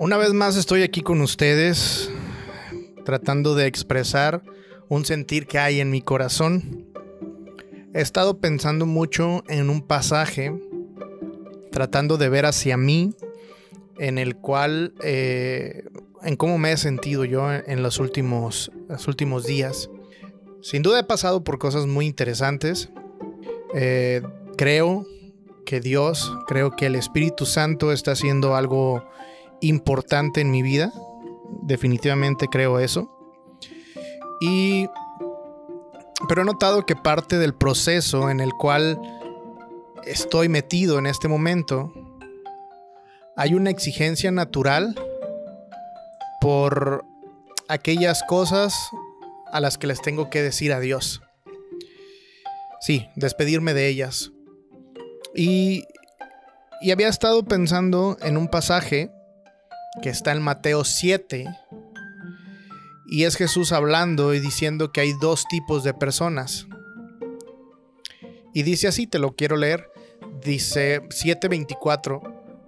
Una vez más estoy aquí con ustedes tratando de expresar un sentir que hay en mi corazón. He estado pensando mucho en un pasaje, tratando de ver hacia mí, en el cual, eh, en cómo me he sentido yo en los últimos, los últimos días. Sin duda he pasado por cosas muy interesantes. Eh, creo que Dios, creo que el Espíritu Santo está haciendo algo importante en mi vida. Definitivamente creo eso. Y pero he notado que parte del proceso en el cual estoy metido en este momento hay una exigencia natural por aquellas cosas a las que les tengo que decir adiós. Sí, despedirme de ellas. Y, y había estado pensando en un pasaje que está en Mateo 7. Y es Jesús hablando y diciendo que hay dos tipos de personas. Y dice así, te lo quiero leer. Dice 7:24,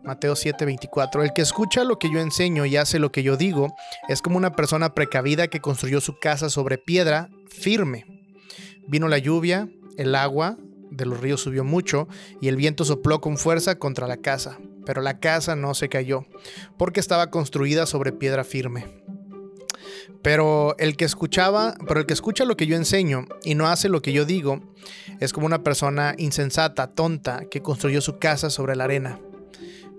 Mateo 7:24, el que escucha lo que yo enseño y hace lo que yo digo es como una persona precavida que construyó su casa sobre piedra firme. Vino la lluvia, el agua de los ríos subió mucho y el viento sopló con fuerza contra la casa pero la casa no se cayó, porque estaba construida sobre piedra firme. Pero el que escuchaba, pero el que escucha lo que yo enseño y no hace lo que yo digo, es como una persona insensata, tonta, que construyó su casa sobre la arena.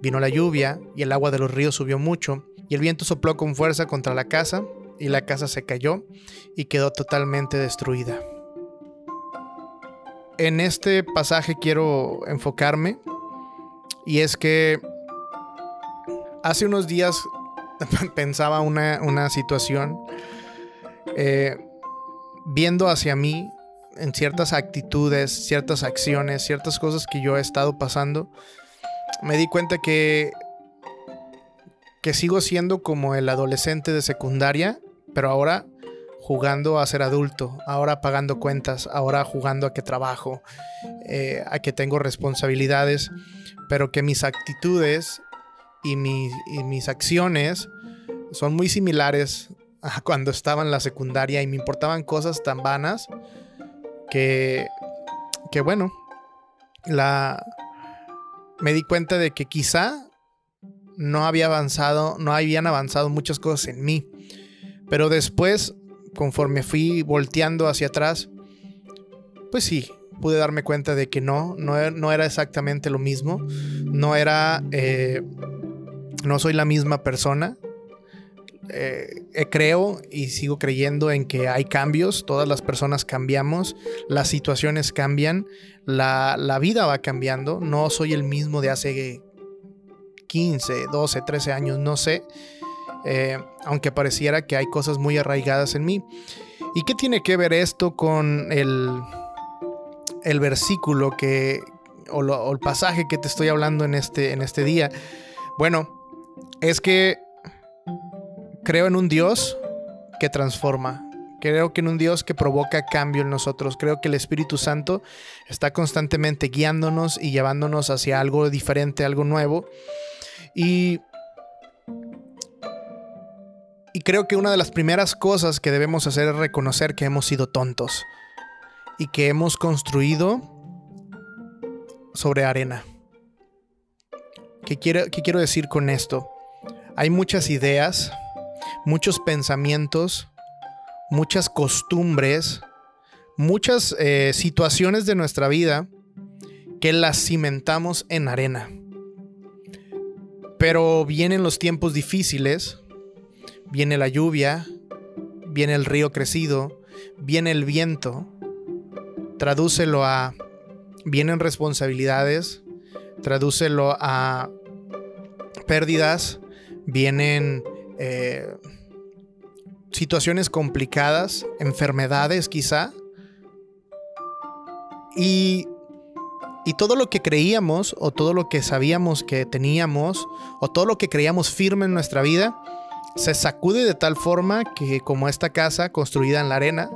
Vino la lluvia y el agua de los ríos subió mucho, y el viento sopló con fuerza contra la casa, y la casa se cayó y quedó totalmente destruida. En este pasaje quiero enfocarme y es que hace unos días pensaba una, situación eh, viendo hacia mí en ciertas actitudes, ciertas acciones, ciertas cosas que yo he estado pasando, me di cuenta que que sigo siendo como el adolescente de secundaria, pero ahora jugando a ser adulto, ahora pagando cuentas, ahora jugando a que trabajo, eh, a que tengo responsabilidades pero que mis actitudes y, mis acciones son muy similares a cuando estaba en la secundaria y me importaban cosas tan vanas que, que bueno, la, me di cuenta de que quizá no había avanzado, no habían avanzado muchas cosas en mí. Pero después, conforme fui volteando hacia atrás, pues sí, pude darme cuenta de que no, no, er, era exactamente lo mismo. No era, eh, no soy la misma persona. Eh, eh, creo y sigo creyendo en que hay cambios, todas las personas cambiamos, las situaciones cambian, la, vida va cambiando, no soy el mismo de hace 15, 12, 13 años, no sé, aunque pareciera que hay cosas muy arraigadas en mí. ¿Y qué tiene que ver esto con el, el versículo que, o, el pasaje que te estoy hablando en este, en este día. Bueno, es que creo en un Dios que transforma. Creo que en un Dios que provoca cambio en nosotros. Creo que el Espíritu Santo está constantemente guiándonos y llevándonos hacia algo diferente, algo nuevo. Y, creo que una de las primeras cosas que debemos hacer es reconocer que hemos sido tontos y que hemos construido sobre arena. ¿Qué quiero, quiero decir con esto? Hay muchas ideas, muchos pensamientos, muchas costumbres, muchas eh, situaciones de nuestra vida que las cimentamos en arena. Pero vienen los tiempos difíciles, viene la lluvia, viene el río crecido, viene el viento. Tradúcelo a vienen responsabilidades, tradúcelo a pérdidas, vienen eh, situaciones complicadas, enfermedades quizá. Y, y todo lo que creíamos o todo lo que sabíamos que teníamos o todo lo que creíamos firme en nuestra vida se sacude de tal forma que como esta casa construida en la arena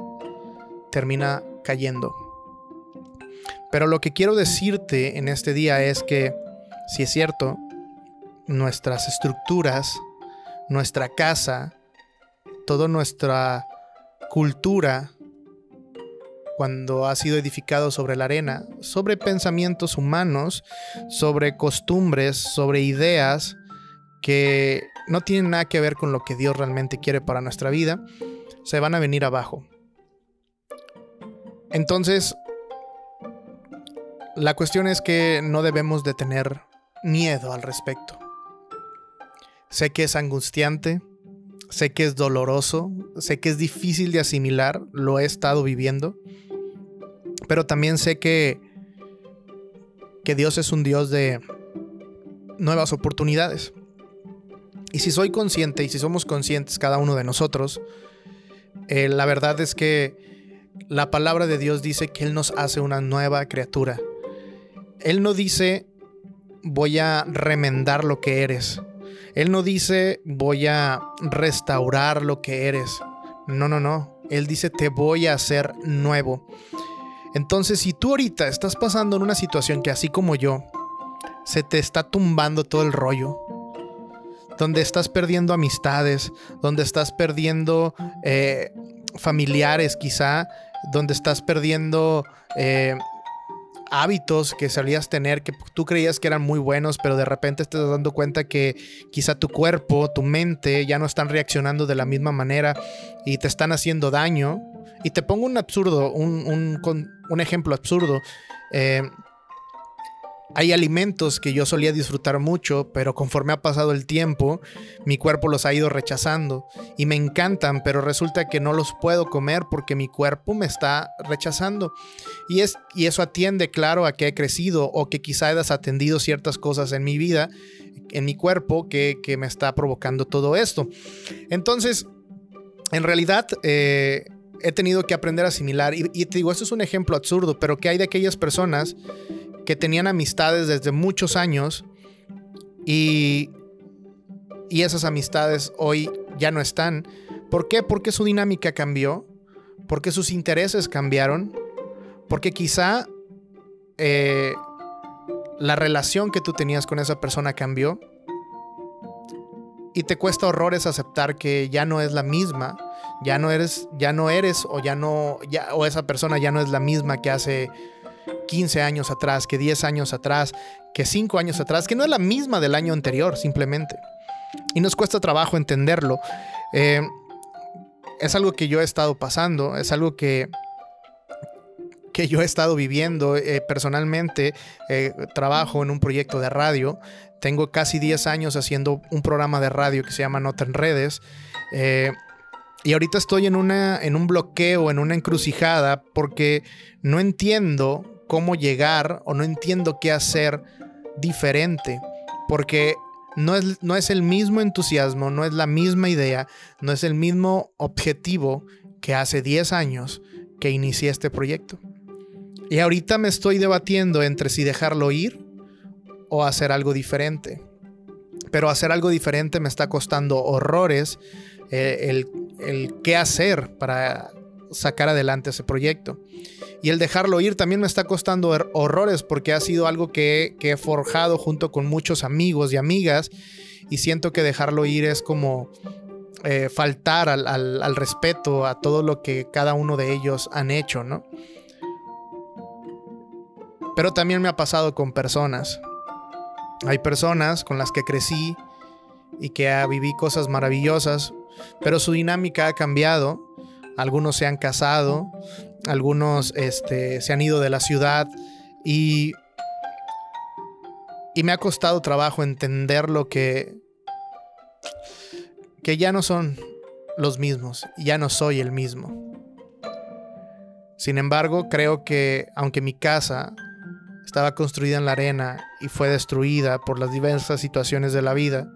termina cayendo. Pero lo que quiero decirte en este día es que, si es cierto, nuestras estructuras, nuestra casa, toda nuestra cultura, cuando ha sido edificado sobre la arena, sobre pensamientos humanos, sobre costumbres, sobre ideas que no tienen nada que ver con lo que Dios realmente quiere para nuestra vida, se van a venir abajo. Entonces, la cuestión es que no debemos de tener miedo al respecto. Sé que es angustiante, sé que es doloroso, sé que es difícil de asimilar, lo he estado viviendo, pero también sé que, que Dios es un Dios de nuevas oportunidades. Y si soy consciente y si somos conscientes cada uno de nosotros, eh, la verdad es que la palabra de Dios dice que Él nos hace una nueva criatura. Él no dice voy a remendar lo que eres. Él no dice voy a restaurar lo que eres. No, no, no. Él dice te voy a hacer nuevo. Entonces, si tú ahorita estás pasando en una situación que así como yo, se te está tumbando todo el rollo, donde estás perdiendo amistades, donde estás perdiendo eh, familiares quizá, donde estás perdiendo eh, hábitos que solías tener que tú creías que eran muy buenos, pero de repente te estás dando cuenta que quizá tu cuerpo, tu mente ya no están reaccionando de la misma manera y te están haciendo daño. Y te pongo un absurdo, un, ejemplo absurdo. Eh, hay alimentos que yo solía disfrutar mucho, pero conforme ha pasado el tiempo, mi cuerpo los ha ido rechazando y me encantan, pero resulta que no los puedo comer porque mi cuerpo me está rechazando. Y, es, y eso atiende, claro, a que he crecido o que quizá he desatendido ciertas cosas en mi vida, en mi cuerpo, que, me está provocando todo esto. Entonces, en realidad, eh, he tenido que aprender a asimilar. Y, te digo, esto es un ejemplo absurdo, pero ¿qué hay de aquellas personas que tenían amistades desde muchos años y, y esas amistades hoy ya no están? ¿Por qué? Porque su dinámica cambió, porque sus intereses cambiaron, porque quizá eh, la relación que tú tenías con esa persona cambió y te cuesta horrores aceptar que ya no es la misma, ya no eres, ya no eres o ya no, ya, o esa persona ya no es la misma que hace 15 años atrás, que 10 años atrás, que 5 años atrás, que no es la misma del año anterior, simplemente. Y nos cuesta trabajo entenderlo. Eh, es algo que yo he estado pasando, es algo que, que yo he estado viviendo eh, personalmente. Eh, trabajo en un proyecto de radio tengo casi 10 años haciendo un programa de radio que se llama Nota en Redes. Y ahorita estoy en, una, en un bloqueo, en una encrucijada, porque no entiendo cómo llegar o no entiendo qué hacer diferente. Porque no es, no es el mismo entusiasmo, no es la misma idea, no es el mismo objetivo que hace 10 años que inicié este proyecto. Y ahorita me estoy debatiendo entre si dejarlo ir o hacer algo diferente. Pero hacer algo diferente me está costando horrores eh, el, el qué hacer para sacar adelante ese proyecto. Y el dejarlo ir también me está costando horrores porque ha sido algo que, he forjado junto con muchos amigos y amigas y siento que dejarlo ir es como eh, faltar al, al, respeto a todo lo que cada uno de ellos han hecho, ¿no? Pero también me ha pasado con personas. Hay personas con las que crecí y que viví cosas maravillosas, pero su dinámica ha cambiado. Algunos se han casado, algunos este, se han ido de la ciudad y, y me ha costado trabajo entender lo que, que ya no son los mismos, ya no soy el mismo. Sin embargo, creo que aunque mi casa estaba construida en la arena y fue destruida por las diversas situaciones de la vida.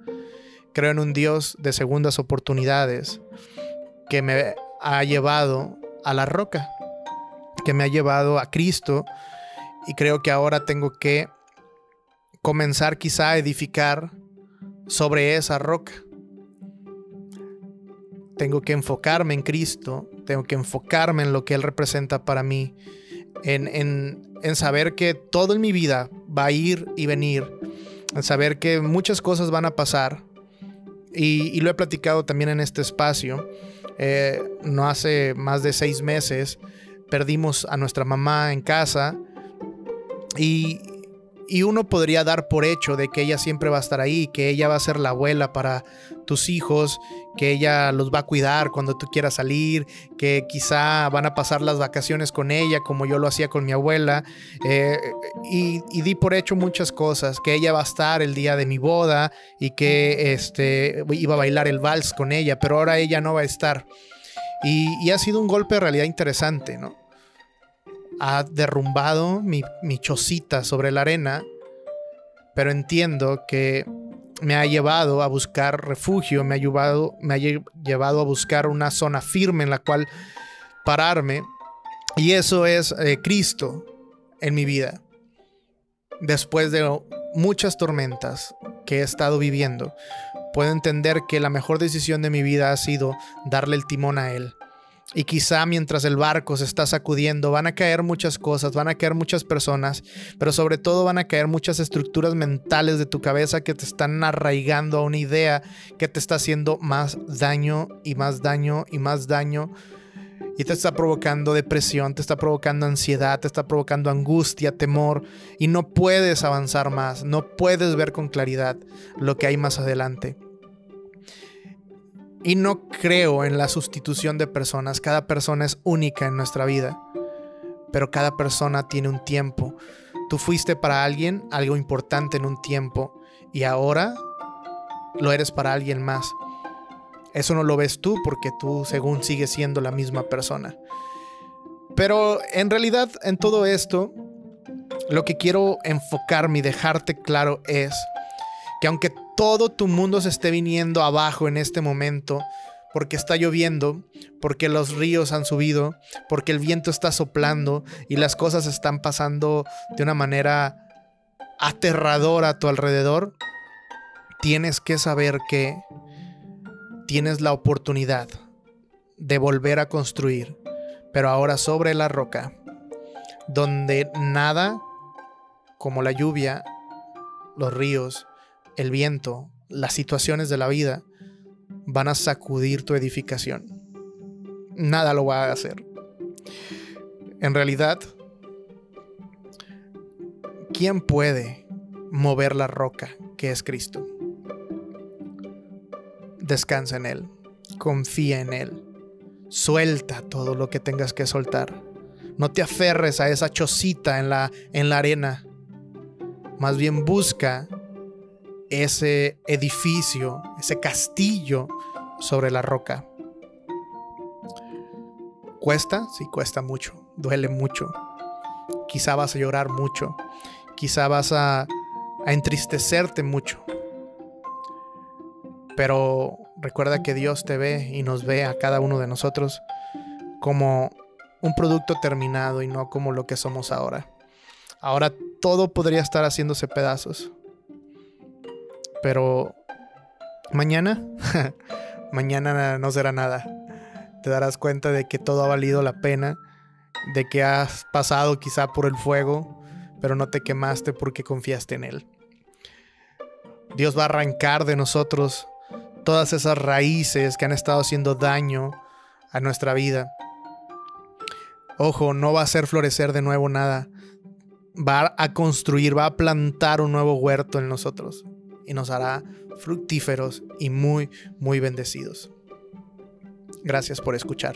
Creo en un Dios de segundas oportunidades que me ha llevado a la roca, que me ha llevado a Cristo y creo que ahora tengo que comenzar quizá a edificar sobre esa roca. Tengo que enfocarme en Cristo, tengo que enfocarme en lo que Él representa para mí, en, en en saber que todo en mi vida va a ir y venir, en saber que muchas cosas van a pasar Y, lo he platicado también en este espacio. Eh, no hace más de seis meses perdimos a nuestra mamá en casa y, y uno podría dar por hecho de que ella siempre va a estar ahí, que ella va a ser la abuela para tus hijos, que ella los va a cuidar cuando tú quieras salir, que quizá van a pasar las vacaciones con ella como yo lo hacía con mi abuela. Eh, y, di por hecho muchas cosas, que ella va a estar el día de mi boda y que este, iba a bailar el vals con ella, pero ahora ella no va a estar. Y, y ha sido un golpe de realidad interesante, ¿no? Ha derrumbado mi, chocita sobre la arena, pero entiendo que me ha llevado a buscar refugio, me ha llevado, me ha llevado a buscar una zona firme en la cual pararme. Y eso es eh, Cristo en mi vida. Después de muchas tormentas que he estado viviendo, puedo entender que la mejor decisión de mi vida ha sido darle el timón a Él. Y quizá mientras el barco se está sacudiendo van a caer muchas cosas, van a caer muchas personas, pero sobre todo van a caer muchas estructuras mentales de tu cabeza que te están arraigando a una idea que te está haciendo más daño y más daño y más daño. Y te está provocando depresión, te está provocando ansiedad, te está provocando angustia, temor. Y no puedes avanzar más, no puedes ver con claridad lo que hay más adelante. Y no creo en la sustitución de personas. Cada persona es única en nuestra vida. Pero cada persona tiene un tiempo. Tú fuiste para alguien algo importante en un tiempo y ahora lo eres para alguien más. Eso no lo ves tú porque tú según sigues siendo la misma persona. Pero en realidad en todo esto, lo que quiero enfocarme y dejarte claro es que aunque todo tu mundo se esté viniendo abajo en este momento, porque está lloviendo, porque los ríos han subido, porque el viento está soplando y las cosas están pasando de una manera aterradora a tu alrededor, tienes que saber que tienes la oportunidad de volver a construir, pero ahora sobre la roca, donde nada como la lluvia, los ríos, el viento, las situaciones de la vida van a sacudir tu edificación. Nada lo va a hacer. En realidad, ¿quién puede mover la roca que es Cristo? Descansa en Él, confía en Él, suelta todo lo que tengas que soltar. No te aferres a esa chocita en la, en la arena. Más bien busca ese edificio, ese castillo sobre la roca. ¿Cuesta? Sí, cuesta mucho, duele mucho. Quizá vas a llorar mucho, quizá vas a, a entristecerte mucho. Pero recuerda que Dios te ve y nos ve a cada uno de nosotros como un producto terminado y no como lo que somos ahora. Ahora todo podría estar haciéndose pedazos. Pero mañana, mañana no será nada. Te darás cuenta de que todo ha valido la pena, de que has pasado quizá por el fuego, pero no te quemaste porque confiaste en Él. Dios va a arrancar de nosotros todas esas raíces que han estado haciendo daño a nuestra vida. Ojo, no va a hacer florecer de nuevo nada. Va a construir, va a plantar un nuevo huerto en nosotros y nos hará fructíferos y muy, muy bendecidos. Gracias por escuchar.